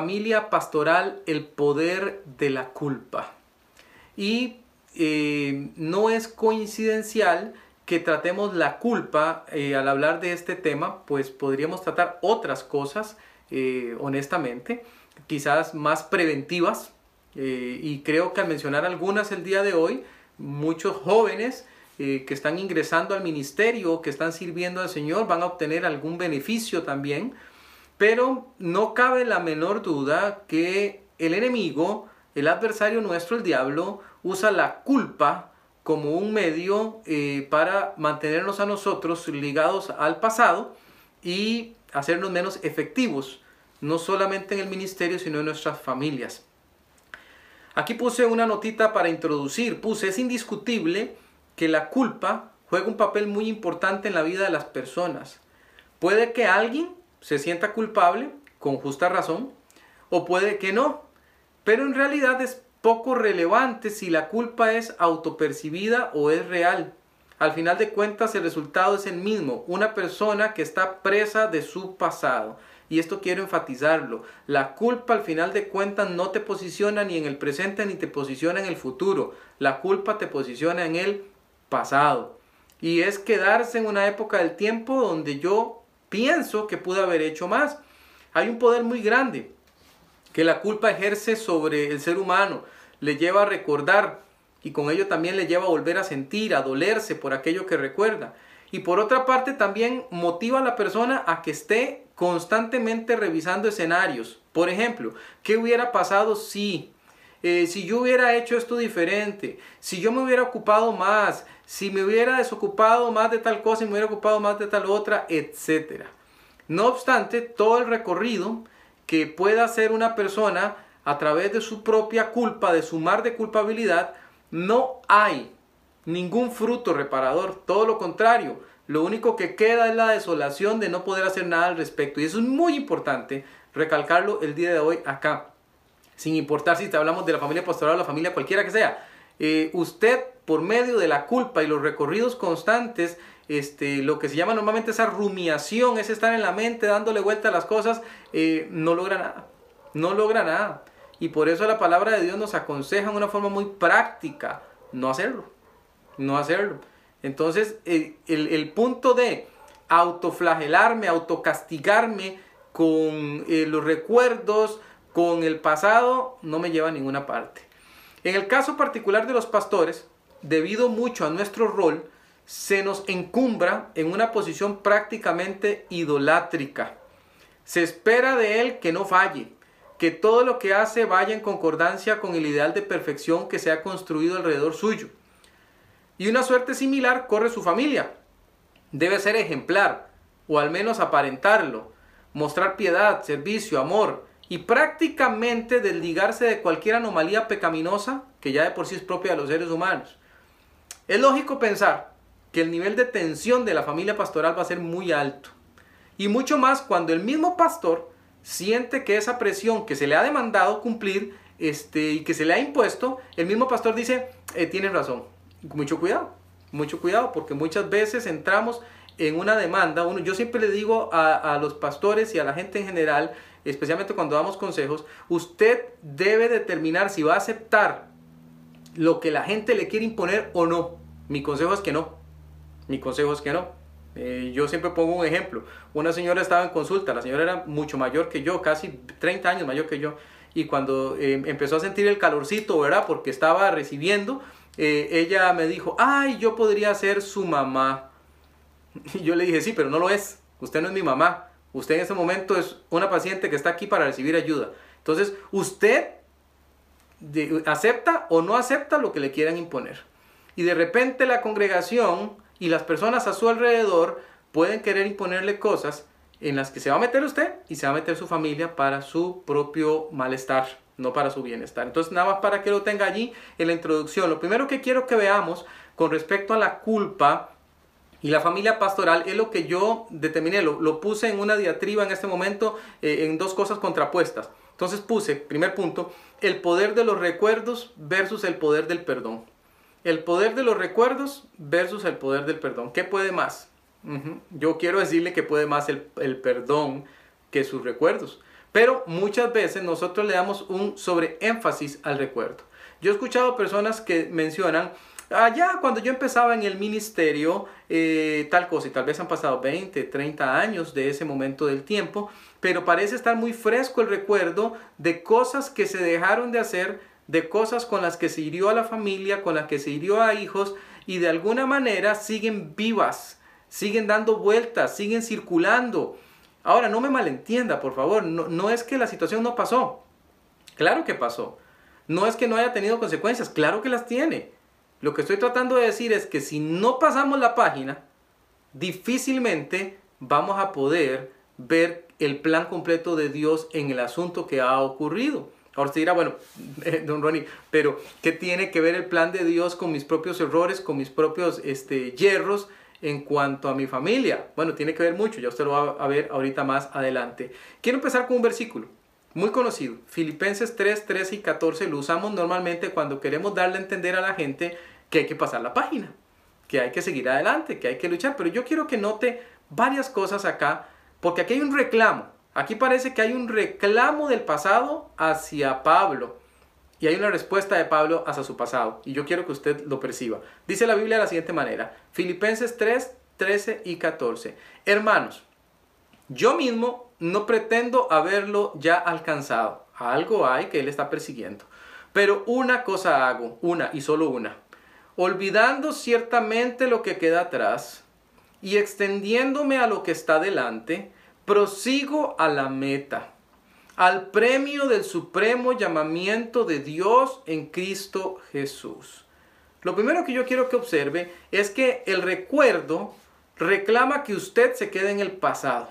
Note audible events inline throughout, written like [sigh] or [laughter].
familia pastoral el poder de la culpa. Y eh, no es coincidencial que tratemos la culpa eh, al hablar de este tema, pues podríamos tratar otras cosas, eh, honestamente, quizás más preventivas. y creo que al mencionar algunas el día de hoy, muchos jóvenes que están ingresando al ministerio, que están sirviendo al Señor, van a obtener algún beneficio también pero no cabe la menor duda que el enemigo, el adversario nuestro, el diablo, usa la culpa como un medio eh, para mantenernos a nosotros ligados al pasado y hacernos menos efectivos, no solamente en el ministerio, sino en nuestras familias. Aquí puse una notita para introducir, puse, es indiscutible que la culpa juega un papel muy importante en la vida de las personas. Puede que alguien se sienta culpable, con justa razón, o puede que no. Pero en realidad es poco relevante si la culpa es autopercibida o es real. Al final de cuentas el resultado es el mismo, una persona que está presa de su pasado. Y esto quiero enfatizarlo. La culpa al final de cuentas no te posiciona ni en el presente ni te posiciona en el futuro. La culpa te posiciona en el pasado. Y es quedarse en una época del tiempo donde yo pienso que pude haber hecho más. Hay un poder muy grande que la culpa ejerce sobre el ser humano, le lleva a recordar y con ello también le lleva a volver a sentir, a dolerse por aquello que recuerda. Y por otra parte también motiva a la persona a que esté constantemente revisando escenarios. Por ejemplo, ¿qué hubiera pasado si? Eh, si yo hubiera hecho esto diferente, si yo me hubiera ocupado más, si me hubiera desocupado más de tal cosa y me hubiera ocupado más de tal otra, etc. No obstante, todo el recorrido que pueda hacer una persona a través de su propia culpa, de su mar de culpabilidad, no hay ningún fruto reparador, todo lo contrario, lo único que queda es la desolación de no poder hacer nada al respecto. Y eso es muy importante recalcarlo el día de hoy acá, sin importar si te hablamos de la familia pastoral o la familia cualquiera que sea. Eh, usted por medio de la culpa y los recorridos constantes, este, lo que se llama normalmente esa rumiación, es estar en la mente dándole vuelta a las cosas, eh, no logra nada, no logra nada. Y por eso la palabra de Dios nos aconseja en una forma muy práctica, no hacerlo, no hacerlo. Entonces, el, punto de autoflagelarme, autocastigarme con eh, los recuerdos, con el pasado, no me lleva a ninguna parte. En el caso particular de los pastores, debido mucho a nuestro rol, se nos encumbra en una posición prácticamente idolátrica. Se espera de él que no falle, que todo lo que hace vaya en concordancia con el ideal de perfección que se ha construido alrededor suyo. Y una suerte similar corre su familia. Debe ser ejemplar, o al menos aparentarlo, mostrar piedad, servicio, amor, y prácticamente desligarse de cualquier anomalía pecaminosa que ya de por sí es propia de los seres humanos. Es lógico pensar que el nivel de tensión de la familia pastoral va a ser muy alto. Y mucho más cuando el mismo pastor siente que esa presión que se le ha demandado cumplir este, y que se le ha impuesto, el mismo pastor dice, eh, tiene razón. Mucho cuidado, mucho cuidado, porque muchas veces entramos en una demanda. Uno, yo siempre le digo a, a los pastores y a la gente en general, especialmente cuando damos consejos, usted debe determinar si va a aceptar lo que la gente le quiere imponer o no. Mi consejo es que no. Mi consejo es que no. Eh, yo siempre pongo un ejemplo. Una señora estaba en consulta, la señora era mucho mayor que yo, casi 30 años mayor que yo. Y cuando eh, empezó a sentir el calorcito, ¿verdad? Porque estaba recibiendo, eh, ella me dijo, ay, yo podría ser su mamá. [laughs] Y yo le dije, sí, pero no lo es. Usted no es mi mamá. Usted en este momento es una paciente que está aquí para recibir ayuda. Entonces, usted acepta o no acepta lo que le quieran imponer y de repente la congregación y las personas a su alrededor pueden querer imponerle cosas en las que se va a meter usted y se va a meter su familia para su propio malestar, no para su bienestar. Entonces, nada más para que lo tenga allí en la introducción. Lo primero que quiero que veamos con respecto a la culpa y la familia pastoral es lo que yo determiné, lo, puse en una diatriba en este momento eh, en dos cosas contrapuestas. Entonces puse, primer punto, el poder de los recuerdos versus el poder del perdón. El poder de los recuerdos versus el poder del perdón. ¿Qué puede más? Yo quiero decirle que puede más el, perdón que sus recuerdos. Pero muchas veces nosotros le damos un sobreénfasis al recuerdo. Yo he escuchado personas que mencionan, allá cuando yo empezaba en el ministerio, eh, tal cosa, y tal vez han pasado 20, 30 años de ese momento del tiempo, pero parece estar muy fresco el recuerdo de cosas que se dejaron de hacer, de cosas con las que se hirió a la familia, con las que se hirió a hijos, y de alguna manera siguen vivas, siguen dando vueltas, siguen circulando. Ahora, no me malentienda, por favor, no, no es que la situación no pasó. Claro que pasó. No es que no haya tenido consecuencias, claro que las tiene. Lo que estoy tratando de decir es que si no pasamos la página, difícilmente vamos a poder ver el plan completo de Dios en el asunto que ha ocurrido. Ahora se dirá, bueno, [laughs] eh, don Ronnie, pero ¿qué tiene que ver el plan de Dios con mis propios errores, con mis propios este, hierros en cuanto a mi familia? Bueno, tiene que ver mucho, ya usted lo va a ver ahorita más adelante. Quiero empezar con un versículo muy conocido, Filipenses 3, 13 y 14, lo usamos normalmente cuando queremos darle a entender a la gente que hay que pasar la página, que hay que seguir adelante, que hay que luchar, pero yo quiero que note varias cosas acá, porque aquí hay un reclamo, aquí parece que hay un reclamo del pasado hacia Pablo, y hay una respuesta de Pablo hacia su pasado, y yo quiero que usted lo perciba. Dice la Biblia de la siguiente manera, Filipenses 3, 13 y 14, hermanos, yo mismo no pretendo haberlo ya alcanzado. Algo hay que él está persiguiendo. Pero una cosa hago, una y solo una. Olvidando ciertamente lo que queda atrás y extendiéndome a lo que está delante, prosigo a la meta, al premio del supremo llamamiento de Dios en Cristo Jesús. Lo primero que yo quiero que observe es que el recuerdo reclama que usted se quede en el pasado.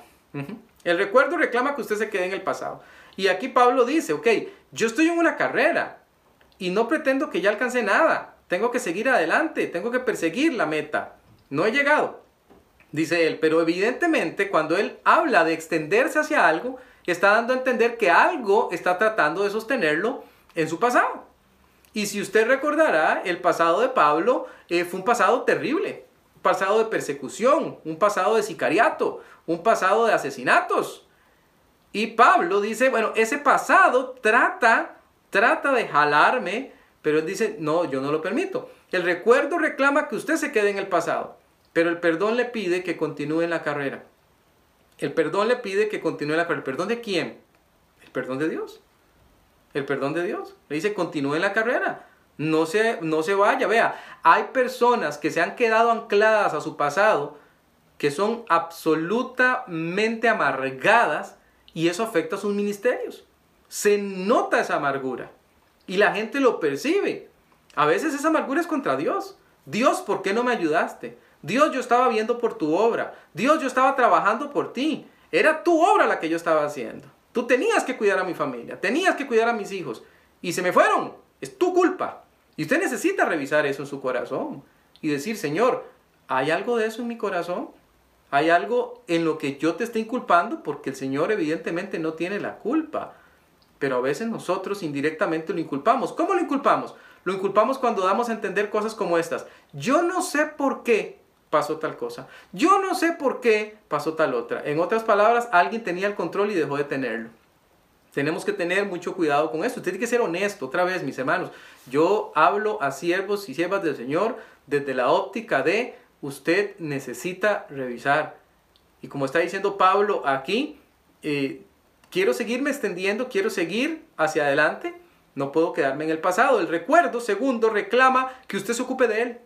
El recuerdo reclama que usted se quede en el pasado. Y aquí Pablo dice, ok, yo estoy en una carrera y no pretendo que ya alcance nada. Tengo que seguir adelante, tengo que perseguir la meta. No he llegado, dice él, pero evidentemente cuando él habla de extenderse hacia algo, está dando a entender que algo está tratando de sostenerlo en su pasado. Y si usted recordará, el pasado de Pablo eh, fue un pasado terrible, un pasado de persecución, un pasado de sicariato, un pasado de asesinatos. Y Pablo dice, bueno, ese pasado trata, trata de jalarme, pero él dice, no, yo no lo permito. El recuerdo reclama que usted se quede en el pasado, pero el perdón le pide que continúe en la carrera. El perdón le pide que continúe en la carrera. ¿El perdón de quién? El perdón de Dios. El perdón de Dios. Le dice, continúe en la carrera. No se, no se vaya. Vea, hay personas que se han quedado ancladas a su pasado que son absolutamente amargadas y eso afecta a sus ministerios. Se nota esa amargura y la gente lo percibe. A veces esa amargura es contra Dios. Dios, ¿por qué no me ayudaste? Dios, yo estaba viendo por tu obra. Dios, yo estaba trabajando por ti. Era tu obra la que yo estaba haciendo. Tú tenías que cuidar a mi familia, tenías que cuidar a mis hijos y se me fueron. Es tu culpa. Y usted necesita revisar eso en su corazón y decir, Señor, ¿hay algo de eso en mi corazón? Hay algo en lo que yo te estoy inculpando porque el Señor evidentemente no tiene la culpa. Pero a veces nosotros indirectamente lo inculpamos. ¿Cómo lo inculpamos? Lo inculpamos cuando damos a entender cosas como estas. Yo no sé por qué pasó tal cosa. Yo no sé por qué pasó tal otra. En otras palabras, alguien tenía el control y dejó de tenerlo. Tenemos que tener mucho cuidado con esto. Usted tiene que ser honesto, otra vez, mis hermanos. Yo hablo a siervos y siervas del Señor desde la óptica de usted necesita revisar. Y como está diciendo Pablo aquí, eh, quiero seguirme extendiendo, quiero seguir hacia adelante, no puedo quedarme en el pasado. El recuerdo, segundo, reclama que usted se ocupe de él.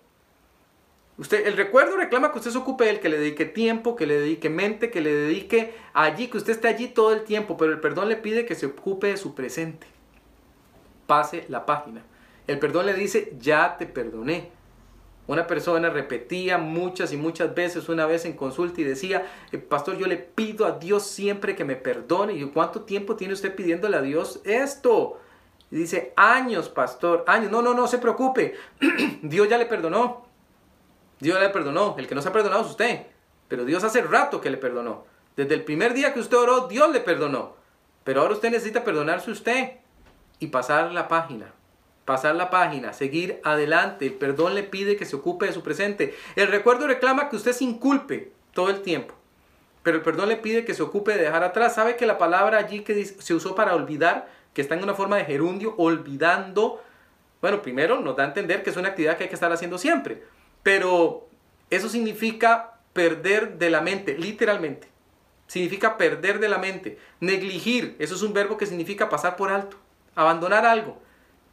Usted, el recuerdo reclama que usted se ocupe de él, que le dedique tiempo, que le dedique mente, que le dedique allí, que usted esté allí todo el tiempo, pero el perdón le pide que se ocupe de su presente. Pase la página. El perdón le dice, ya te perdoné. Una persona repetía muchas y muchas veces, una vez en consulta y decía, eh, pastor, yo le pido a Dios siempre que me perdone. Y ¿cuánto tiempo tiene usted pidiéndole a Dios esto? Y dice, años, pastor, años. No, no, no se preocupe. [clears throat] Dios ya le perdonó. Dios ya le perdonó. El que no se ha perdonado es usted. Pero Dios hace rato que le perdonó. Desde el primer día que usted oró, Dios le perdonó. Pero ahora usted necesita perdonarse usted y pasar la página pasar la página, seguir adelante. El perdón le pide que se ocupe de su presente. El recuerdo reclama que usted se inculpe todo el tiempo. pero el perdón le pide que se ocupe de dejar atrás. ¿Sabe que la palabra allí que se usó para olvidar, que está en una forma de gerundio, olvidando? Bueno, primero nos da a entender que es una actividad que hay que estar haciendo siempre, pero eso significa perder de la mente, literalmente. Significa perder de la mente. Negligir, eso es un verbo que significa pasar por alto. Abandonar algo.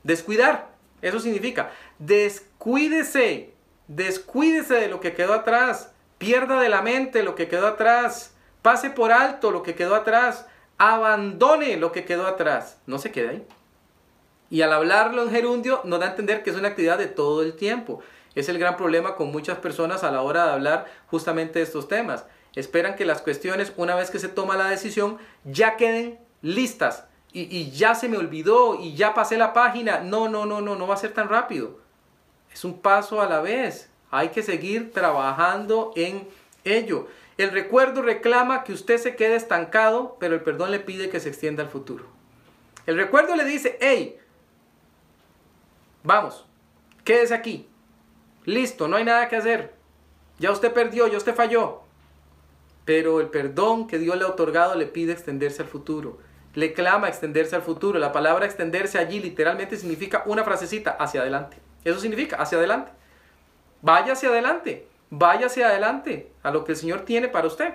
Descuidar, eso significa. Descuídese, descuídese de lo que quedó atrás. Pierda de la mente lo que quedó atrás. Pase por alto lo que quedó atrás. Abandone lo que quedó atrás. No se quede ahí. Y al hablarlo en gerundio nos da a entender que es una actividad de todo el tiempo. Es el gran problema con muchas personas a la hora de hablar justamente de estos temas. Esperan que las cuestiones, una vez que se toma la decisión, ya queden listas. Y, ya se me olvidó y ya pasé la página. No, no, no, no, no va a ser tan rápido. Es un paso a la vez. Hay que seguir trabajando en ello. El recuerdo reclama que usted se quede estancado, pero el perdón le pide que se extienda al futuro. El recuerdo le dice, hey, vamos, quédese aquí. Listo, no hay nada que hacer. Ya usted perdió, ya usted falló. Pero el perdón que Dios le ha otorgado le pide extenderse al futuro. Le clama extenderse al futuro. La palabra extenderse allí literalmente significa una frasecita hacia adelante. Eso significa hacia adelante. Vaya hacia adelante. Vaya hacia adelante a lo que el Señor tiene para usted.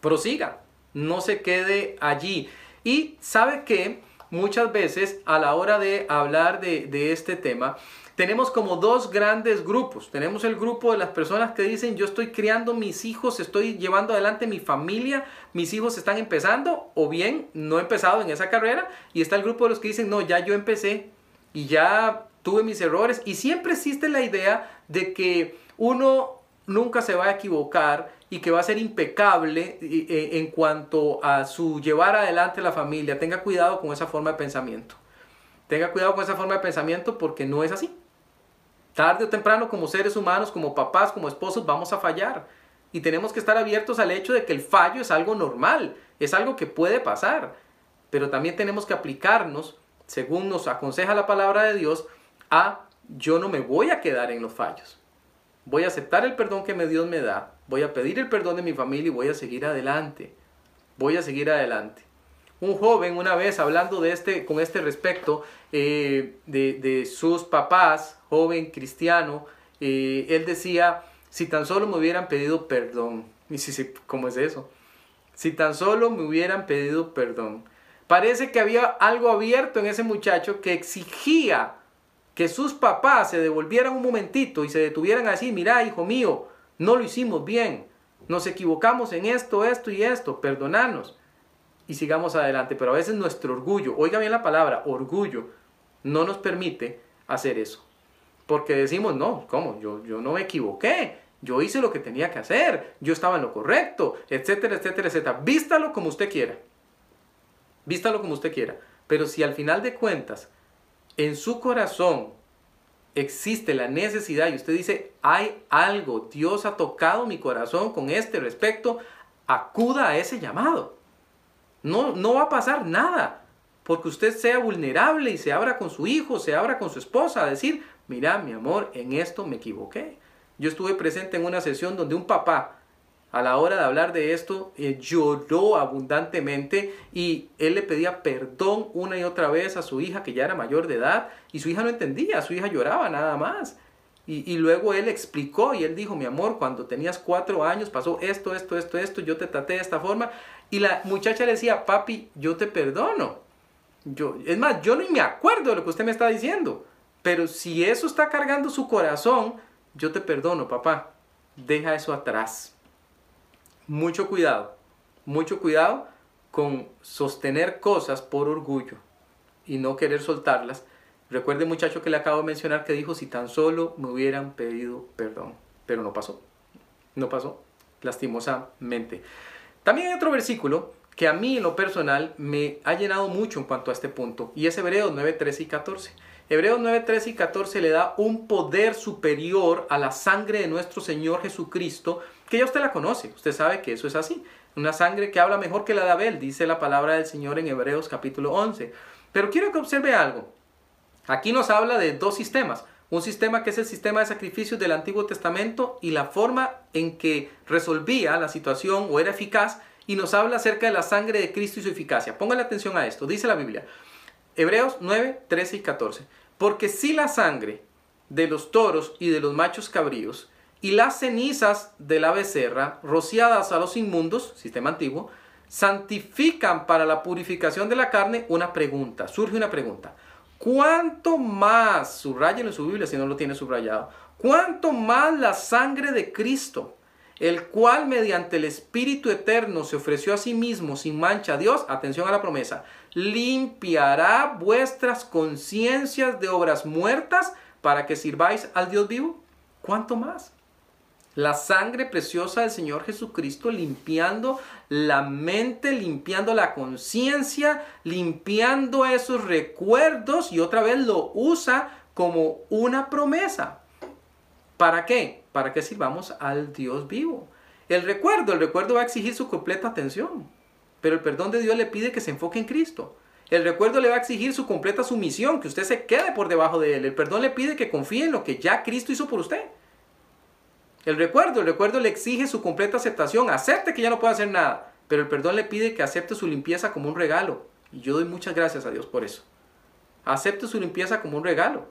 Prosiga. No se quede allí. Y sabe que muchas veces a la hora de hablar de, de este tema, tenemos como dos grandes grupos. Tenemos el grupo de las personas que dicen, yo estoy criando mis hijos, estoy llevando adelante mi familia, mis hijos están empezando, o bien no he empezado en esa carrera. Y está el grupo de los que dicen, no, ya yo empecé y ya tuve mis errores. Y siempre existe la idea de que uno nunca se va a equivocar y que va a ser impecable eh, en cuanto a su llevar adelante la familia. Tenga cuidado con esa forma de pensamiento. Tenga cuidado con esa forma de pensamiento porque no es así. Tarde o temprano como seres humanos, como papás, como esposos, vamos a fallar. Y tenemos que estar abiertos al hecho de que el fallo es algo normal, es algo que puede pasar. Pero también tenemos que aplicarnos, según nos aconseja la palabra de Dios, a yo no me voy a quedar en los fallos. Voy a aceptar el perdón que Dios me da, voy a pedir el perdón de mi familia y voy a seguir adelante. Voy a seguir adelante un joven una vez hablando de este, con este respecto eh, de, sus papás, joven cristiano, eh, él decía, si tan solo me hubieran pedido perdón. Y si, ¿cómo es eso? Si tan solo me hubieran pedido perdón. Parece que había algo abierto en ese muchacho que exigía que sus papás se devolvieran un momentito y se detuvieran a decir, mira, hijo mío, no lo hicimos bien, nos equivocamos en esto, esto y esto, perdonanos y sigamos adelante. Pero a veces nuestro orgullo, oiga bien la palabra, orgullo, no nos permite hacer eso. Porque decimos, no, ¿cómo? Yo, yo no me equivoqué. Yo hice lo que tenía que hacer. Yo estaba en lo correcto, etcétera, etcétera, etcétera. Vístalo como usted quiera. Vístalo como usted quiera. Pero si al final de cuentas, en su corazón existe la necesidad y usted dice, hay algo, Dios ha tocado mi corazón con este respecto, acuda a ese llamado. No, no va a pasar nada. Porque usted sea vulnerable y se abra con su hijo, se abra con su esposa a decir, mira, mi amor, en esto me equivoqué. Yo estuve presente en una sesión donde un papá, a la hora de hablar de esto, eh, lloró abundantemente y él le pedía perdón una y otra vez a su hija que ya era mayor de edad y su hija no entendía, su hija lloraba nada más. Y, y, luego él explicó y él dijo, mi amor, cuando tenías cuatro años pasó esto, esto, esto, esto, yo te traté de esta forma y la muchacha le decía, papi, yo te perdono. Yo, es más, yo ni me acuerdo de lo que usted me está diciendo. Pero si eso está cargando su corazón, yo te perdono, papá. Deja eso atrás. Mucho cuidado, mucho cuidado con sostener cosas por orgullo y no querer soltarlas. Recuerde muchacho que le acabo de mencionar que dijo si tan solo me hubieran pedido perdón. Pero no pasó. No pasó, lastimosamente. También hay otro versículo que a mí en lo personal me ha llenado mucho en cuanto a este punto y es Hebreos 9, 13 y 14. Hebreos 9, 13 y 14 le da un poder superior a la sangre de nuestro Señor Jesucristo, que ya usted la conoce, usted sabe que eso es así. Una sangre que habla mejor que la de Abel, dice la palabra del Señor en Hebreos capítulo 11. Pero quiero que observe algo. Aquí nos habla de dos sistemas. Un sistema que es el sistema de sacrificios del Antiguo Testamento y la forma en que resolvía la situación o era eficaz y nos habla acerca de la sangre de Cristo y su eficacia. Póngale atención a esto, dice la Biblia. Hebreos 9, 13 y 14. Porque si la sangre de los toros y de los machos cabríos y las cenizas de la becerra rociadas a los inmundos, sistema antiguo, santifican para la purificación de la carne, una pregunta, surge una pregunta. ¿Cuánto más, subrayenlo en su Biblia si no lo tiene subrayado, cuánto más la sangre de Cristo, el cual mediante el Espíritu Eterno se ofreció a sí mismo sin mancha a Dios, atención a la promesa, limpiará vuestras conciencias de obras muertas para que sirváis al Dios vivo? ¿Cuánto más? La sangre preciosa del Señor Jesucristo limpiando la mente, limpiando la conciencia, limpiando esos recuerdos y otra vez lo usa como una promesa. ¿Para qué? Para que sirvamos al Dios vivo. El recuerdo, el recuerdo va a exigir su completa atención, pero el perdón de Dios le pide que se enfoque en Cristo. El recuerdo le va a exigir su completa sumisión, que usted se quede por debajo de él. El perdón le pide que confíe en lo que ya Cristo hizo por usted. El recuerdo, el recuerdo le exige su completa aceptación. Acepte que ya no puede hacer nada, pero el perdón le pide que acepte su limpieza como un regalo. Y yo doy muchas gracias a Dios por eso. Acepte su limpieza como un regalo.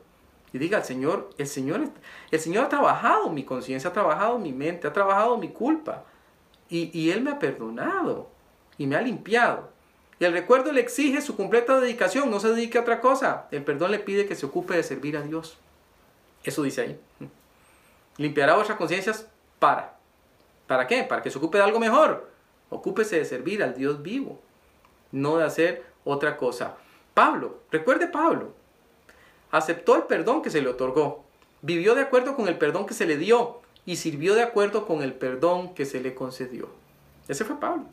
Y diga al Señor, el Señor, el Señor ha trabajado mi conciencia, ha trabajado mi mente, ha trabajado mi culpa. Y, y Él me ha perdonado y me ha limpiado. Y el recuerdo le exige su completa dedicación, no se dedique a otra cosa. El perdón le pide que se ocupe de servir a Dios. Eso dice ahí. Limpiará vuestras conciencias para. ¿Para qué? Para que se ocupe de algo mejor. Ocúpese de servir al Dios vivo, no de hacer otra cosa. Pablo, recuerde Pablo, aceptó el perdón que se le otorgó, vivió de acuerdo con el perdón que se le dio y sirvió de acuerdo con el perdón que se le concedió. Ese fue Pablo.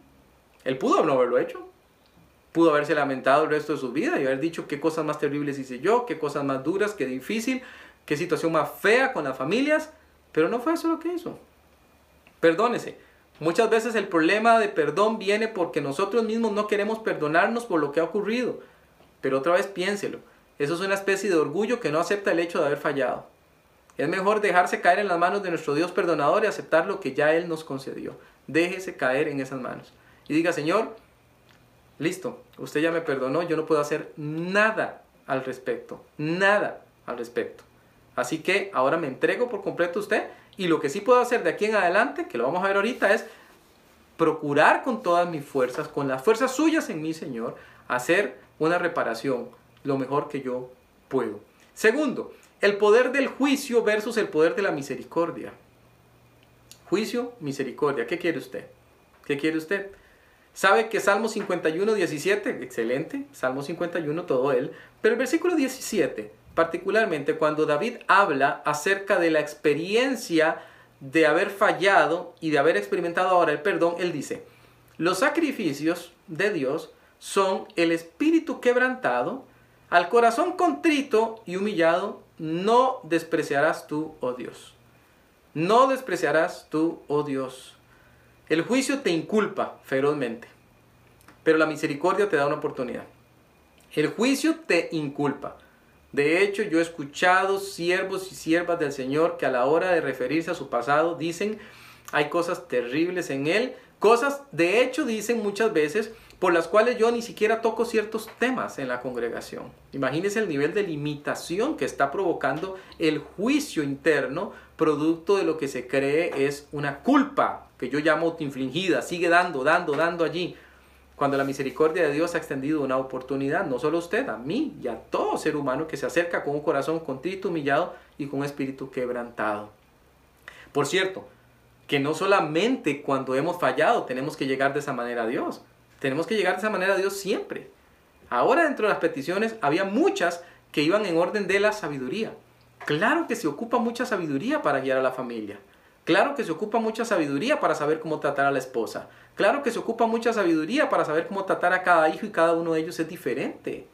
Él pudo no haberlo hecho. Pudo haberse lamentado el resto de su vida y haber dicho qué cosas más terribles hice yo, qué cosas más duras, qué difícil, qué situación más fea con las familias. Pero no fue eso lo que hizo. Perdónese. Muchas veces el problema de perdón viene porque nosotros mismos no queremos perdonarnos por lo que ha ocurrido. Pero otra vez piénselo. Eso es una especie de orgullo que no acepta el hecho de haber fallado. Es mejor dejarse caer en las manos de nuestro Dios perdonador y aceptar lo que ya Él nos concedió. Déjese caer en esas manos. Y diga, Señor, listo, usted ya me perdonó, yo no puedo hacer nada al respecto. Nada al respecto. Así que ahora me entrego por completo a usted y lo que sí puedo hacer de aquí en adelante, que lo vamos a ver ahorita, es procurar con todas mis fuerzas, con las fuerzas suyas en mi Señor, hacer una reparación lo mejor que yo puedo. Segundo, el poder del juicio versus el poder de la misericordia. Juicio, misericordia. ¿Qué quiere usted? ¿Qué quiere usted? ¿Sabe que Salmo 51, 17? Excelente. Salmo 51, todo él. Pero el versículo 17 particularmente cuando David habla acerca de la experiencia de haber fallado y de haber experimentado ahora el perdón, él dice, los sacrificios de Dios son el espíritu quebrantado, al corazón contrito y humillado, no despreciarás tú, oh Dios. No despreciarás tú, oh Dios. El juicio te inculpa ferozmente, pero la misericordia te da una oportunidad. El juicio te inculpa. De hecho, yo he escuchado siervos y siervas del Señor que a la hora de referirse a su pasado dicen, hay cosas terribles en él, cosas, de hecho, dicen muchas veces, por las cuales yo ni siquiera toco ciertos temas en la congregación. Imagínense el nivel de limitación que está provocando el juicio interno, producto de lo que se cree es una culpa, que yo llamo autoinfligida, sigue dando, dando, dando allí. Cuando la misericordia de Dios ha extendido una oportunidad, no solo a usted, a mí y a todo ser humano que se acerca con un corazón contrito, humillado y con un espíritu quebrantado. Por cierto, que no solamente cuando hemos fallado tenemos que llegar de esa manera a Dios, tenemos que llegar de esa manera a Dios siempre. Ahora dentro de las peticiones había muchas que iban en orden de la sabiduría. Claro que se ocupa mucha sabiduría para guiar a la familia. Claro que se ocupa mucha sabiduría para saber cómo tratar a la esposa. Claro que se ocupa mucha sabiduría para saber cómo tratar a cada hijo y cada uno de ellos es diferente.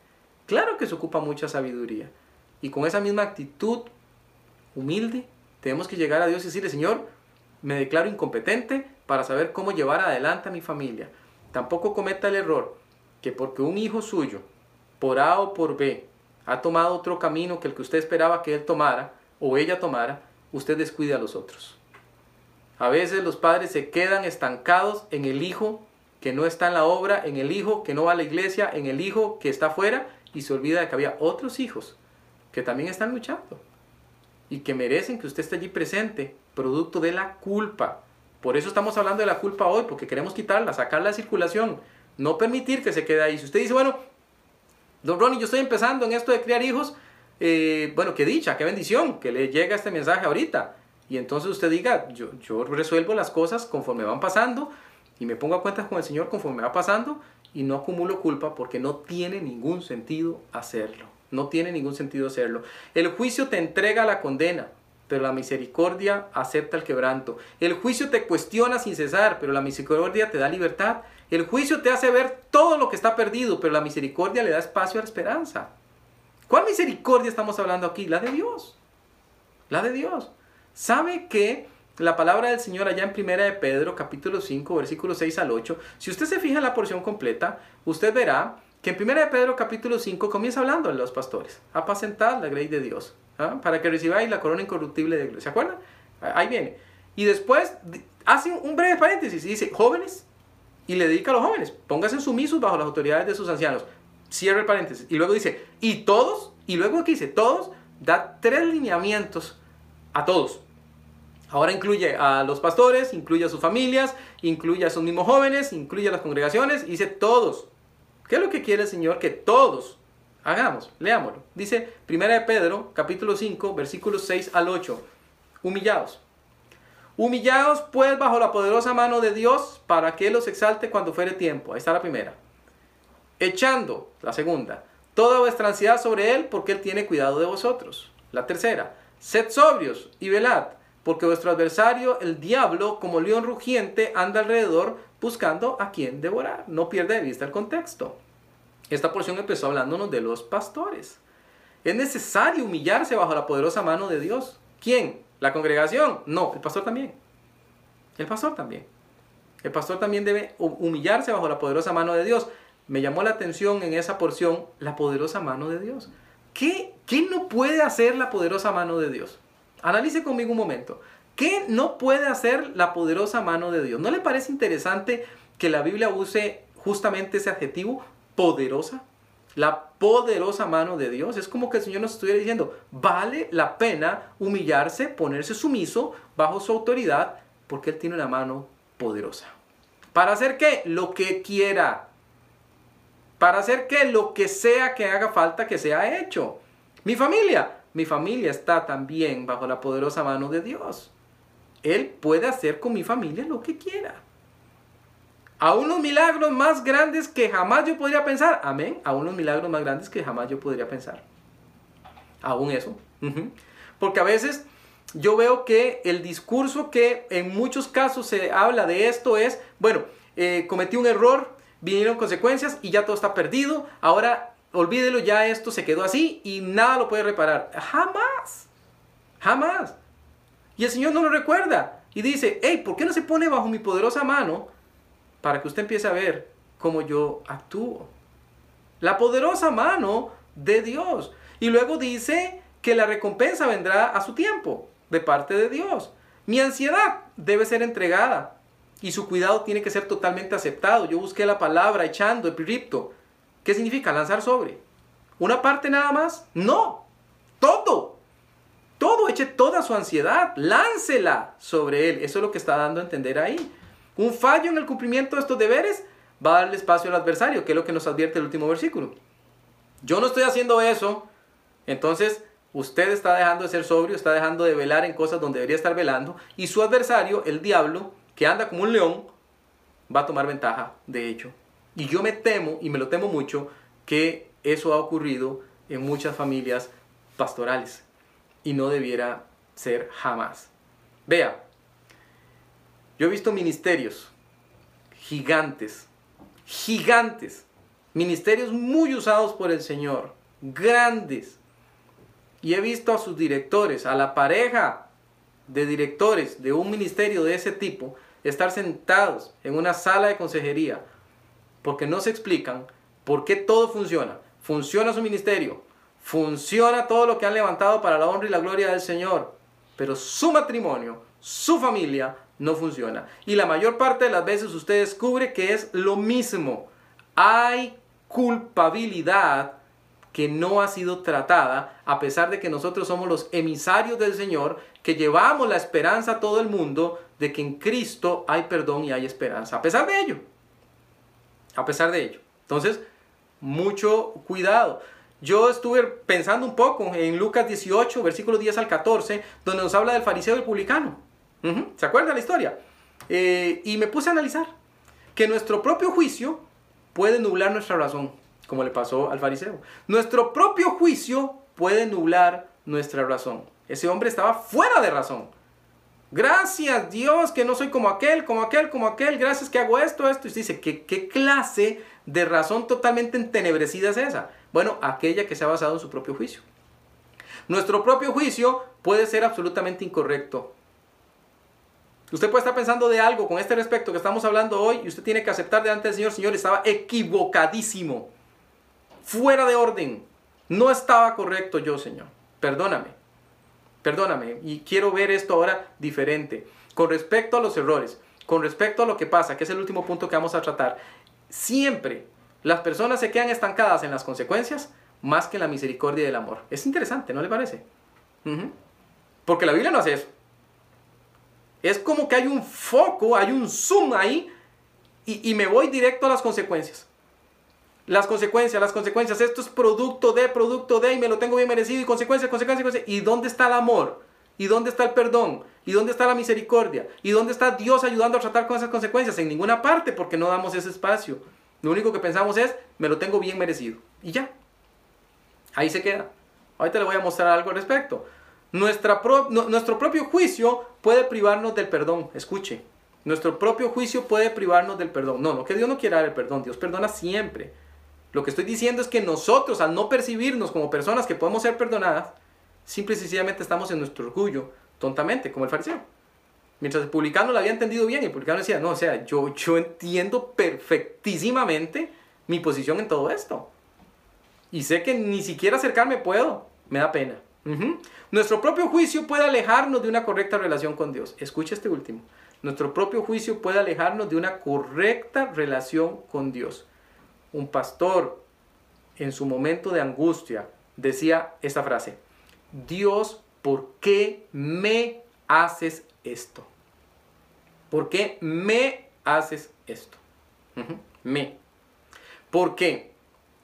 Claro que se ocupa mucha sabiduría. Y con esa misma actitud humilde, tenemos que llegar a Dios y decirle, Señor, me declaro incompetente para saber cómo llevar adelante a mi familia. Tampoco cometa el error que porque un hijo suyo, por A o por B, ha tomado otro camino que el que usted esperaba que él tomara, o ella tomara, usted descuide a los otros. A veces los padres se quedan estancados en el hijo que no está en la obra, en el hijo que no va a la iglesia, en el hijo que está afuera y se olvida de que había otros hijos que también están luchando y que merecen que usted esté allí presente, producto de la culpa. Por eso estamos hablando de la culpa hoy, porque queremos quitarla, sacarla de circulación, no permitir que se quede ahí. Si usted dice, bueno, don Ronnie, yo estoy empezando en esto de criar hijos, eh, bueno, qué dicha, qué bendición que le llega este mensaje ahorita. Y entonces usted diga, yo, yo resuelvo las cosas conforme van pasando y me pongo a cuentas con el Señor conforme va pasando y no acumulo culpa porque no tiene ningún sentido hacerlo. No tiene ningún sentido hacerlo. El juicio te entrega la condena, pero la misericordia acepta el quebranto. El juicio te cuestiona sin cesar, pero la misericordia te da libertad. El juicio te hace ver todo lo que está perdido, pero la misericordia le da espacio a la esperanza. ¿Cuál misericordia estamos hablando aquí? La de Dios. La de Dios. ¿Sabe que la palabra del Señor allá en Primera de Pedro, capítulo 5, versículos 6 al 8, si usted se fija en la porción completa, usted verá que en Primera de Pedro, capítulo 5, comienza hablando de los pastores. Apacentad la grey de Dios, ¿ah? para que recibáis la corona incorruptible de Dios. ¿Se acuerdan? Ahí viene. Y después hace un breve paréntesis y dice, jóvenes, y le dedica a los jóvenes, pónganse sumisos bajo las autoridades de sus ancianos. Cierra el paréntesis. Y luego dice, y todos, y luego aquí dice, todos, da tres lineamientos a todos. Ahora incluye a los pastores, incluye a sus familias, incluye a esos mismos jóvenes, incluye a las congregaciones, dice todos. ¿Qué es lo que quiere el Señor? Que todos hagamos. Leámoslo. Dice 1 de Pedro, capítulo 5, versículos 6 al 8. Humillados. Humillados pues bajo la poderosa mano de Dios para que los exalte cuando fuere tiempo. Ahí está la primera. Echando, la segunda, toda vuestra ansiedad sobre Él porque Él tiene cuidado de vosotros. La tercera, sed sobrios y velad porque vuestro adversario, el diablo, como león rugiente, anda alrededor buscando a quien devorar. No pierde de vista el contexto. Esta porción empezó hablándonos de los pastores. Es necesario humillarse bajo la poderosa mano de Dios. ¿Quién? ¿La congregación? No, el pastor también. El pastor también. El pastor también debe humillarse bajo la poderosa mano de Dios. Me llamó la atención en esa porción la poderosa mano de Dios. ¿Qué, no puede hacer la poderosa mano de Dios? Analice conmigo un momento. ¿Qué no puede hacer la poderosa mano de Dios? ¿No le parece interesante que la Biblia use justamente ese adjetivo, poderosa? La poderosa mano de Dios. Es como que el Señor nos estuviera diciendo, vale la pena humillarse, ponerse sumiso bajo su autoridad, porque Él tiene una mano poderosa. ¿Para hacer qué? Lo que quiera. Para hacer qué? Lo que sea que haga falta que sea hecho. Mi familia, mi familia está también bajo la poderosa mano de Dios. Él puede hacer con mi familia lo que quiera. A unos milagros más grandes que jamás yo podría pensar. Amén. A unos milagros más grandes que jamás yo podría pensar. Aún eso. Porque a veces yo veo que el discurso que en muchos casos se habla de esto es, bueno, eh, cometí un error, vinieron consecuencias y ya todo está perdido. Ahora olvídelo, ya esto se quedó así y nada lo puede reparar. Jamás, jamás. Y el Señor no lo recuerda y dice, hey, ¿por qué no se pone bajo mi poderosa mano para que usted empiece a ver cómo yo actúo? La poderosa mano de Dios. Y luego dice que la recompensa vendrá a su tiempo de parte de Dios. Mi ansiedad debe ser entregada y su cuidado tiene que ser totalmente aceptado. Yo busqué la palabra echando, epiripto, ¿Qué significa lanzar sobre? ¿Una parte nada más? No, todo. Todo, eche toda su ansiedad, láncela sobre él. Eso es lo que está dando a entender ahí. Un fallo en el cumplimiento de estos deberes va a darle espacio al adversario, que es lo que nos advierte el último versículo. Yo no estoy haciendo eso, entonces usted está dejando de ser sobrio, está dejando de velar en cosas donde debería estar velando, y su adversario, el diablo, que anda como un león, va a tomar ventaja de hecho y yo me temo, y me lo temo mucho, que eso ha ocurrido en muchas familias pastorales y no debiera ser jamás. Vea, yo he visto ministerios gigantes, gigantes, ministerios muy usados por el Señor, grandes. Y he visto a sus directores, a la pareja de directores de un ministerio de ese tipo, estar sentados en una sala de consejería porque no se explican por qué todo funciona. Funciona su ministerio, funciona todo lo que han levantado para la honra y la gloria del Señor, pero su matrimonio, su familia no funciona. Y la mayor parte de las veces usted descubre que es lo mismo. Hay culpabilidad que no ha sido tratada, a pesar de que nosotros somos los emisarios del Señor, que llevamos la esperanza a todo el mundo de que en Cristo hay perdón y hay esperanza, a pesar de ello. A pesar de ello. Entonces, mucho cuidado. Yo estuve pensando un poco en Lucas 18, versículos 10 al 14, donde nos habla del fariseo y publicano. ¿Se acuerda la historia? Eh, y me puse a analizar que nuestro propio juicio puede nublar nuestra razón, como le pasó al fariseo. Nuestro propio juicio puede nublar nuestra razón. Ese hombre estaba fuera de razón. Gracias Dios que no soy como aquel, como aquel, como aquel. Gracias que hago esto, esto. Y dice, ¿qué, qué clase de razón totalmente entenebrecida es esa? Bueno, aquella que se ha basado en su propio juicio. Nuestro propio juicio puede ser absolutamente incorrecto. Usted puede estar pensando de algo con este respecto que estamos hablando hoy y usted tiene que aceptar delante del Señor, Señor, estaba equivocadísimo, fuera de orden, no estaba correcto yo, Señor. Perdóname, perdóname y quiero ver esto ahora diferente. Con respecto a los errores, con respecto a lo que pasa, que es el último punto que vamos a tratar, siempre las personas se quedan estancadas en las consecuencias más que en la misericordia y el amor. Es interesante, ¿no le parece? Porque la Biblia no hace eso. Es como que hay un foco, hay un zoom ahí y, me voy directo a las consecuencias. Las consecuencias, las consecuencias. Esto es producto de, producto de, y me lo tengo bien merecido, y consecuencias, consecuencias, consecuencias. ¿Y dónde está el amor? ¿Y dónde está el perdón? ¿Y dónde está la misericordia? ¿Y dónde está Dios ayudando a tratar con esas consecuencias? En ninguna parte, porque no damos ese espacio. Lo único que pensamos es, me lo tengo bien merecido. Y ya. Ahí se queda. Ahorita le voy a mostrar algo al respecto. Nuestra nuestro propio juicio puede privarnos del perdón. Escuche, nuestro propio juicio puede privarnos del perdón. No, no que Dios no quiera dar el perdón, Dios perdona siempre. Lo que estoy diciendo es que nosotros, al no percibirnos como personas que podemos ser perdonadas, simple y sencillamente estamos en nuestro orgullo, tontamente, como el fariseo. Mientras el publicano lo había entendido bien, el publicano decía, no, o sea, yo, yo entiendo perfectísimamente mi posición en todo esto. Y sé que ni siquiera acercarme puedo, me da pena. Nuestro propio juicio puede alejarnos de una correcta relación con Dios. Escucha este último. Nuestro propio juicio puede alejarnos de una correcta relación con Dios. Un pastor en su momento de angustia decía esta frase, Dios, ¿por qué me haces esto? ¿Por qué me haces esto? Me. ¿Por qué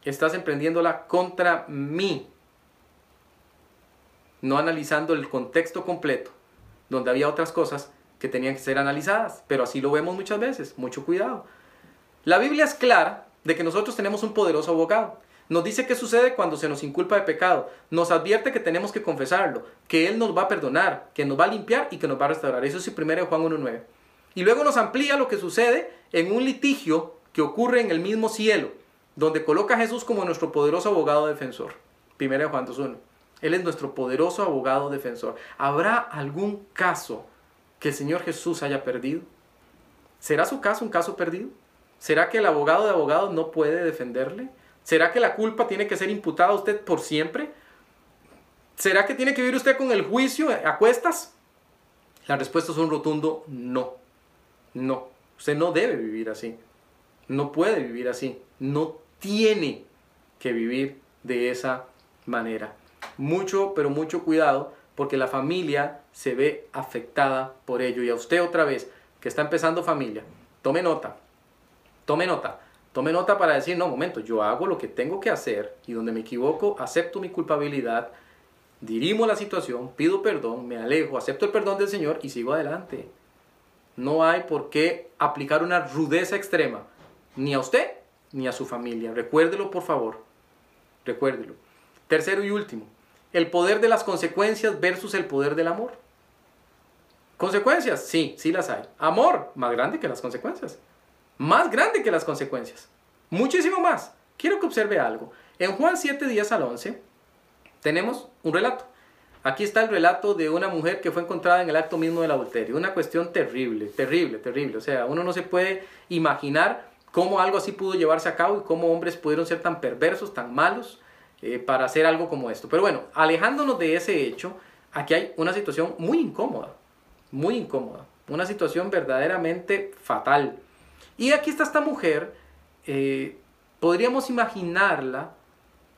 estás emprendiéndola contra mí? no analizando el contexto completo, donde había otras cosas que tenían que ser analizadas, pero así lo vemos muchas veces, mucho cuidado. La Biblia es clara de que nosotros tenemos un poderoso abogado. Nos dice qué sucede cuando se nos inculpa de pecado. Nos advierte que tenemos que confesarlo, que Él nos va a perdonar, que nos va a limpiar y que nos va a restaurar. Eso es 1 Juan 1.9. Y luego nos amplía lo que sucede en un litigio que ocurre en el mismo cielo, donde coloca a Jesús como nuestro poderoso abogado defensor. 1 Juan 2.1. Él es nuestro poderoso abogado defensor. ¿Habrá algún caso que el Señor Jesús haya perdido? ¿Será su caso un caso perdido? ¿Será que el abogado de abogados no puede defenderle? ¿Será que la culpa tiene que ser imputada a usted por siempre? ¿Será que tiene que vivir usted con el juicio a cuestas? La respuesta es un rotundo no. No. Usted no debe vivir así. No puede vivir así. No tiene que vivir de esa manera mucho, pero mucho cuidado porque la familia se ve afectada por ello. Y a usted otra vez, que está empezando familia, tome nota, tome nota, tome nota para decir, no, momento, yo hago lo que tengo que hacer y donde me equivoco, acepto mi culpabilidad, dirimo la situación, pido perdón, me alejo, acepto el perdón del Señor y sigo adelante. No hay por qué aplicar una rudeza extrema, ni a usted ni a su familia. Recuérdelo, por favor. Recuérdelo. Tercero y último, el poder de las consecuencias versus el poder del amor. ¿Consecuencias? Sí, sí las hay. Amor, más grande que las consecuencias. Más grande que las consecuencias. Muchísimo más. Quiero que observe algo. En Juan 7, 10 al 11, tenemos un relato. Aquí está el relato de una mujer que fue encontrada en el acto mismo del adulterio. Una cuestión terrible, terrible, terrible. O sea, uno no se puede imaginar cómo algo así pudo llevarse a cabo y cómo hombres pudieron ser tan perversos, tan malos eh, para hacer algo como esto. Pero bueno, alejándonos de ese hecho, aquí hay una situación muy incómoda, muy incómoda, una situación verdaderamente fatal. Y aquí está esta mujer, eh, podríamos imaginarla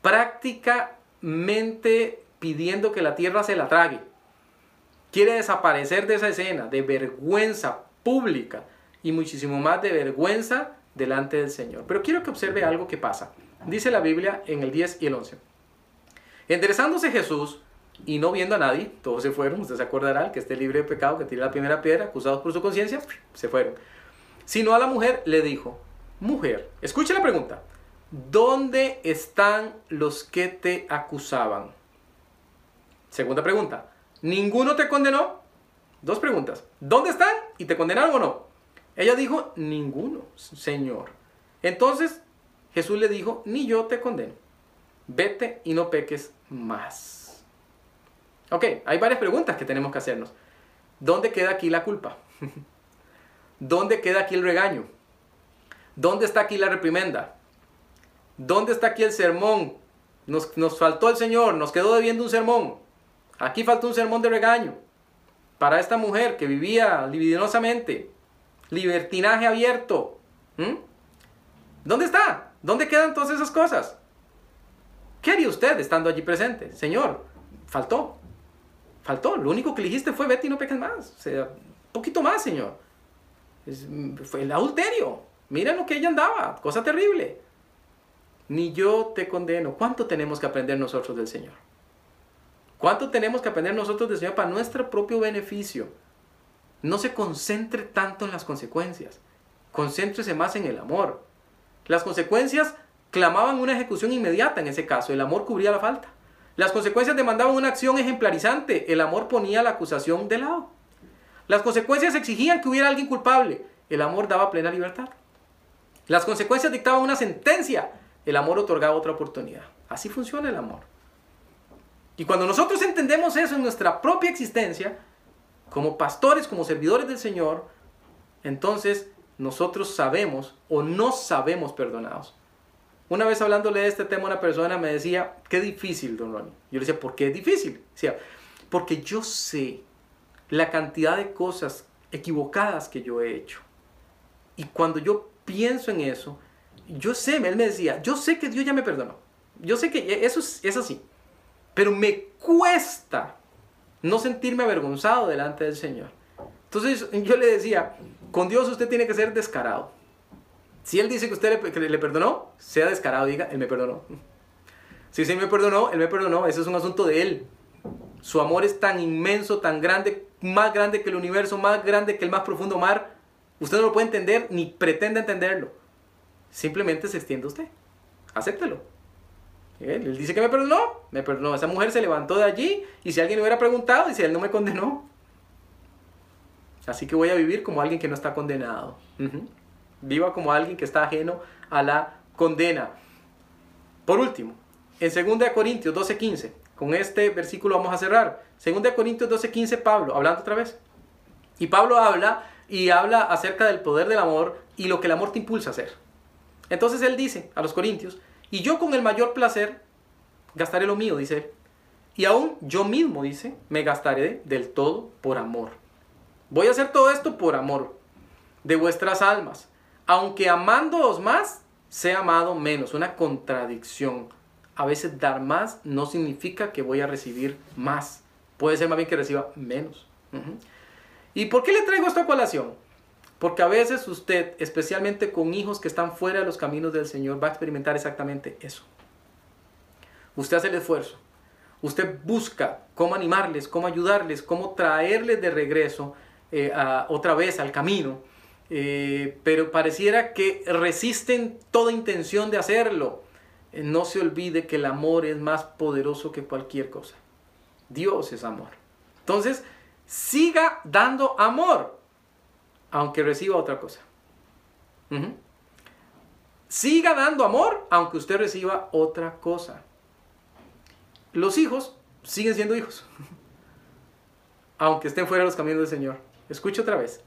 prácticamente pidiendo que la tierra se la trague. Quiere desaparecer de esa escena de vergüenza pública y muchísimo más de vergüenza delante del Señor. Pero quiero que observe algo que pasa. Dice la Biblia en el 10 y el 11. Enderezándose Jesús y no viendo a nadie, todos se fueron, usted se acordará, que esté libre de pecado, que tire la primera piedra, acusados por su conciencia, se fueron. Sino a la mujer le dijo, mujer, escuche la pregunta, ¿dónde están los que te acusaban? Segunda pregunta, ¿ninguno te condenó? Dos preguntas, ¿dónde están y te condenaron o no? Ella dijo, ninguno, Señor. Entonces Jesús le dijo, ni yo te condeno. Vete y no peques más. Ok, hay varias preguntas que tenemos que hacernos. ¿Dónde queda aquí la culpa? [laughs] ¿Dónde queda aquí el regaño? ¿Dónde está aquí la reprimenda? ¿Dónde está aquí el sermón? Nos, nos faltó el Señor, nos quedó debiendo un sermón. Aquí faltó un sermón de regaño para esta mujer que vivía libidinosamente, libertinaje abierto. ¿Dónde está? ¿Dónde quedan todas esas cosas? ¿Qué haría usted estando allí presente? Señor, faltó. Faltó. Lo único que dijiste fue vete y no peques más. O sea, un poquito más, Señor. Fue el adulterio. Mira lo que ella andaba. Cosa terrible. Ni yo te condeno. ¿Cuánto tenemos que aprender nosotros del Señor? ¿Cuánto tenemos que aprender nosotros del Señor para nuestro propio beneficio? No se concentre tanto en las consecuencias. Concéntrese más en el amor. Las consecuencias clamaban una ejecución inmediata en ese caso. El amor cubría la falta. Las consecuencias demandaban una acción ejemplarizante. El amor ponía la acusación de lado. Las consecuencias exigían que hubiera alguien culpable. El amor daba plena libertad. Las consecuencias dictaban una sentencia. El amor otorgaba otra oportunidad. Así funciona el amor. Y cuando nosotros entendemos eso en nuestra propia existencia, como pastores, como servidores del Señor, entonces nosotros sabemos o no sabemos perdonados. Una vez hablándole de este tema, una persona me decía, qué difícil, don Ronnie. Yo le decía, ¿por qué es difícil? Decía, porque yo sé la cantidad de cosas equivocadas que yo he hecho. Y cuando yo pienso en eso, yo sé, él me decía, yo sé que Dios ya me perdonó. Yo sé que eso es, es así. Pero me cuesta no sentirme avergonzado delante del Señor. Entonces yo le decía, con Dios usted tiene que ser descarado. Si Él dice que usted le, perdonó, sea descarado, diga, Él me perdonó. [laughs] Si Él me perdonó, Él me perdonó, eso es un asunto de Él. Su amor es tan inmenso, tan grande, más grande que el universo, más grande que el más profundo mar. Usted no lo puede entender ni pretende entenderlo. Simplemente se extiende usted. Acéptelo. Él dice que me perdonó, me perdonó. Esa mujer se levantó de allí y si alguien le hubiera preguntado, dice, él no me condenó. Así que voy a vivir como alguien que no está condenado. Viva como alguien que está ajeno a la condena. Por último, en 2 Corintios 12:15, con este versículo vamos a cerrar. 2 Corintios 12:15, Pablo, hablando otra vez. Y Pablo habla y habla acerca del poder del amor y lo que el amor te impulsa a hacer. Entonces él dice a los corintios, y yo con el mayor placer gastaré lo mío, dice él. Y aún yo mismo, dice, me gastaré del todo por amor. Voy a hacer todo esto por amor de vuestras almas aunque amándoos más, sea amado menos. Una contradicción. A veces dar más no significa que voy a recibir más. Puede ser más bien que reciba menos. ¿Y por qué le traigo esta colación? Porque a veces usted, especialmente con hijos que están fuera de los caminos del Señor, va a experimentar exactamente eso. Usted hace el esfuerzo. Usted busca cómo animarles, cómo ayudarles, cómo traerles de regreso eh, otra vez al camino. Eh, pero pareciera que resisten toda intención de hacerlo. Eh, no se olvide que el amor es más poderoso que cualquier cosa. Dios es amor. Entonces, siga dando amor, aunque reciba otra cosa. Siga dando amor, aunque usted reciba otra cosa. Los hijos siguen siendo hijos, [laughs] aunque estén fuera de los caminos del Señor. Escuche otra vez.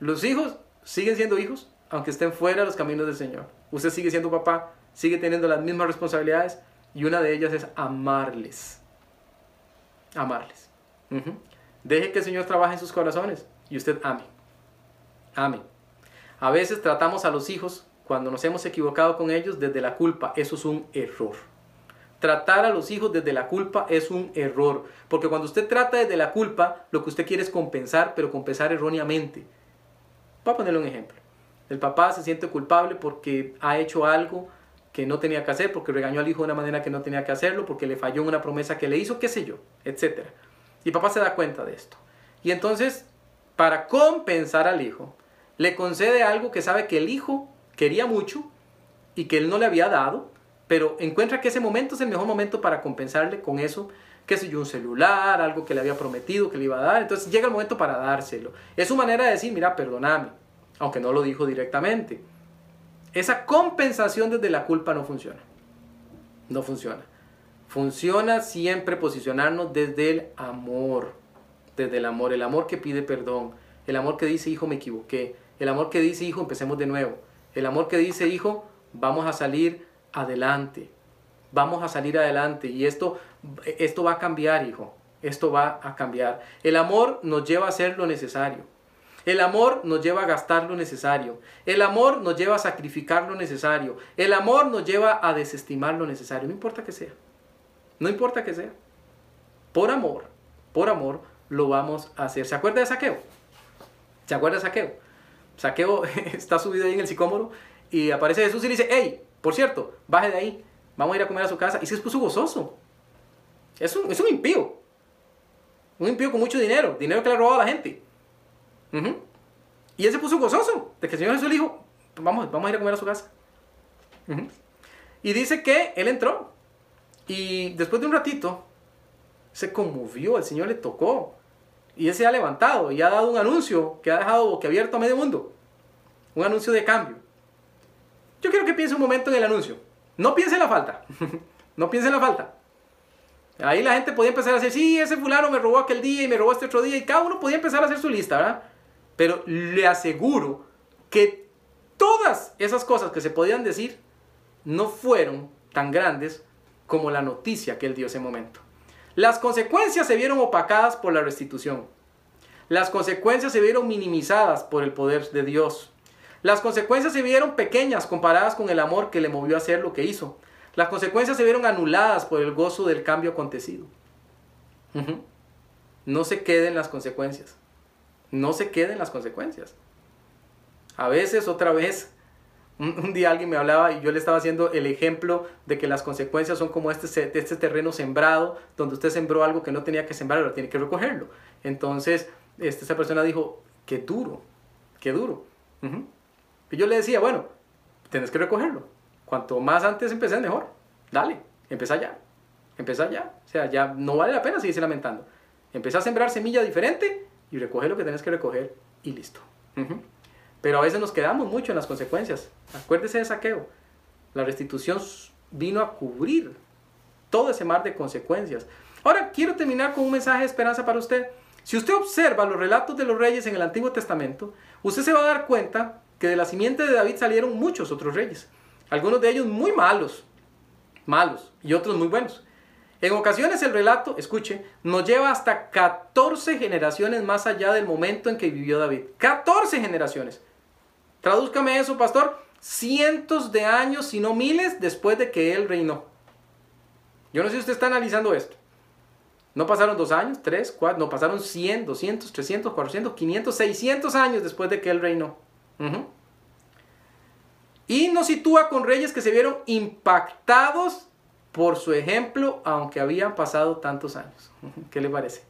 Los hijos siguen siendo hijos, aunque estén fuera de los caminos del Señor. Usted sigue siendo papá, sigue teniendo las mismas responsabilidades, Y una de ellas es amarles. Amarles. Deje que el Señor trabaje en sus corazones y usted ame. Ame. A veces tratamos a los hijos, cuando nos hemos equivocado con ellos, desde la culpa. Eso es un error. Tratar a los hijos desde la culpa es un error. Porque cuando usted trata desde la culpa, lo que usted quiere es compensar, pero compensar erróneamente. Voy a ponerle un ejemplo. El papá se siente culpable porque ha hecho algo que no tenía que hacer, porque regañó al hijo de una manera que no tenía que hacerlo, porque le falló en una promesa que le hizo, qué sé yo, etc. Y papá se da cuenta de esto. Y entonces, para compensar al hijo, le concede algo que sabe que el hijo quería mucho y que él no le había dado, pero encuentra que ese momento es el mejor momento para compensarle con eso, qué sé yo, un celular, algo que le había prometido que le iba a dar. Entonces llega el momento para dárselo. Es su manera de decir, mira, perdóname, aunque no lo dijo directamente. Esa compensación desde la culpa no funciona. No funciona. Funciona siempre posicionarnos desde el amor. Desde el amor. El amor que pide perdón. El amor que dice, hijo, me equivoqué. El amor que dice, hijo, empecemos de nuevo. El amor que dice, hijo, vamos a salir adelante. Vamos a salir adelante. Y esto, esto va a cambiar, hijo. Esto va a cambiar. El amor nos lleva a hacer lo necesario. El amor nos lleva a gastar lo necesario. El amor nos lleva a sacrificar lo necesario. El amor nos lleva a desestimar lo necesario. No importa que sea. No importa que sea. Por amor, por amor, lo vamos a hacer. ¿Se acuerda de Saqueo? ¿Se acuerda de Saqueo? Saqueo [laughs] está subido ahí en el sicómoro y aparece Jesús y le dice, hey, por cierto, baje de ahí, vamos a ir a comer a su casa. Y se puso gozoso. Es un, es un impío. Un impío con mucho dinero, dinero que le ha robado a la gente. Y él se puso gozoso de que el Señor Jesús le dijo, vamos, vamos a ir a comer a su casa. Y dice que él entró y después de un ratito se conmovió, el Señor le tocó y él se ha levantado y ha dado un anuncio que ha dejado abierto a medio mundo. Un anuncio de cambio. Yo quiero que piense un momento en el anuncio. No piense en la falta. [laughs] no piense en la falta. Ahí la gente podía empezar a decir, sí, ese fulano me robó aquel día y me robó este otro día y cada uno podía empezar a hacer su lista, ¿verdad? Pero le aseguro que todas esas cosas que se podían decir no fueron tan grandes como la noticia que él dio ese momento. Las consecuencias se vieron opacadas por la restitución. Las consecuencias se vieron minimizadas por el poder de Dios. Las consecuencias se vieron pequeñas comparadas con el amor que le movió a hacer lo que hizo. Las consecuencias se vieron anuladas por el gozo del cambio acontecido. No se queden las consecuencias no se queden las consecuencias. A veces, otra vez, un, día alguien me hablaba y yo le estaba haciendo el ejemplo de que las consecuencias son como este, este terreno sembrado, donde usted sembró algo que no tenía que sembrar, ahora tiene que recogerlo. Entonces, este, esa persona dijo, qué duro, qué duro. Y yo le decía, bueno, tienes que recogerlo. Cuanto más antes empecé, mejor. Dale, empieza ya. Empieza ya. O sea, ya no vale la pena seguirse lamentando. Empieza a sembrar semilla diferente y recoge lo que tienes que recoger y listo. Pero a veces nos quedamos mucho en las consecuencias. Acuérdese de saqueo. La restitución vino a cubrir todo ese mar de consecuencias. Ahora quiero terminar con un mensaje de esperanza para usted. Si usted observa los relatos de los reyes en el Antiguo Testamento, usted se va a dar cuenta que de la simiente de David salieron muchos otros reyes. Algunos de ellos muy malos, malos, y otros muy buenos. En ocasiones el relato, escuche, nos lleva hasta 14 generaciones más allá del momento en que vivió David. 14 generaciones. Tradúzcame eso, pastor. Cientos de años, si no miles, después de que él reinó. Yo no sé si usted está analizando esto. No pasaron dos años, tres, cuatro, no pasaron 100, 200, 300, 400, 500, 600 años después de que él reinó. Y nos sitúa con reyes que se vieron impactados por su ejemplo, aunque habían pasado tantos años. [laughs] ¿Qué le parece?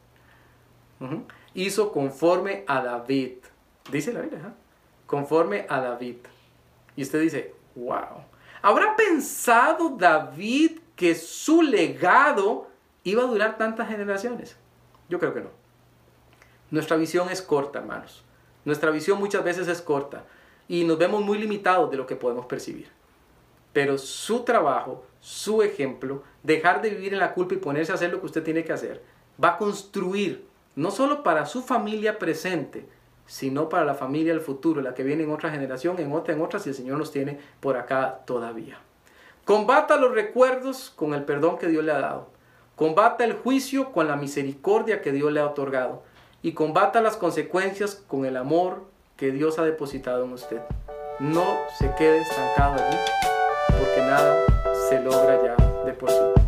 Hizo conforme a David. Dice la Biblia, conforme a David. Y usted dice, wow. ¿Habrá pensado David que su legado iba a durar tantas generaciones? Yo creo que no. Nuestra visión es corta, hermanos. Nuestra visión muchas veces es corta y nos vemos muy limitados de lo que podemos percibir. Pero su trabajo, su ejemplo, dejar de vivir en la culpa y ponerse a hacer lo que usted tiene que hacer, va a construir no solo para su familia presente, sino para la familia del futuro, la que viene en otra generación, en otra, en otra, si el Señor nos tiene por acá todavía. Combata los recuerdos con el perdón que Dios le ha dado. Combata el juicio con la misericordia que Dios le ha otorgado. Y combata las consecuencias con el amor que Dios ha depositado en usted. No se quede estancado allí, porque nada se logra ya de por sí.